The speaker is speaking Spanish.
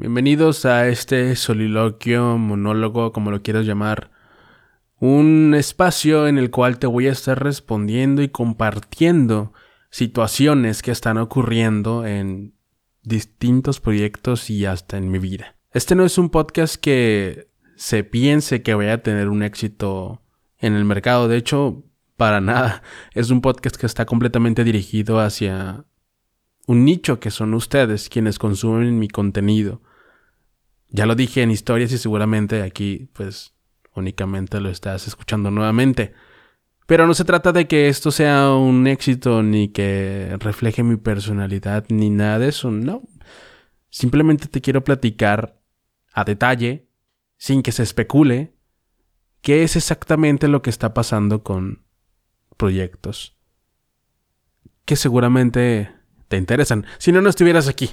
Bienvenidos a este soliloquio, monólogo, como lo quieras llamar. Un espacio en el cual te voy a estar respondiendo y compartiendo situaciones que están ocurriendo en distintos proyectos y hasta en mi vida. Este no es un podcast que se piense que vaya a tener un éxito en el mercado. De hecho, para nada. Es un podcast que está completamente dirigido hacia un nicho que son ustedes quienes consumen mi contenido. Ya lo dije en historias y seguramente aquí pues únicamente lo estás escuchando nuevamente. Pero no se trata de que esto sea un éxito ni que refleje mi personalidad ni nada de eso, no. Simplemente te quiero platicar a detalle, sin que se especule, qué es exactamente lo que está pasando con proyectos que seguramente te interesan. Si no, no estuvieras aquí.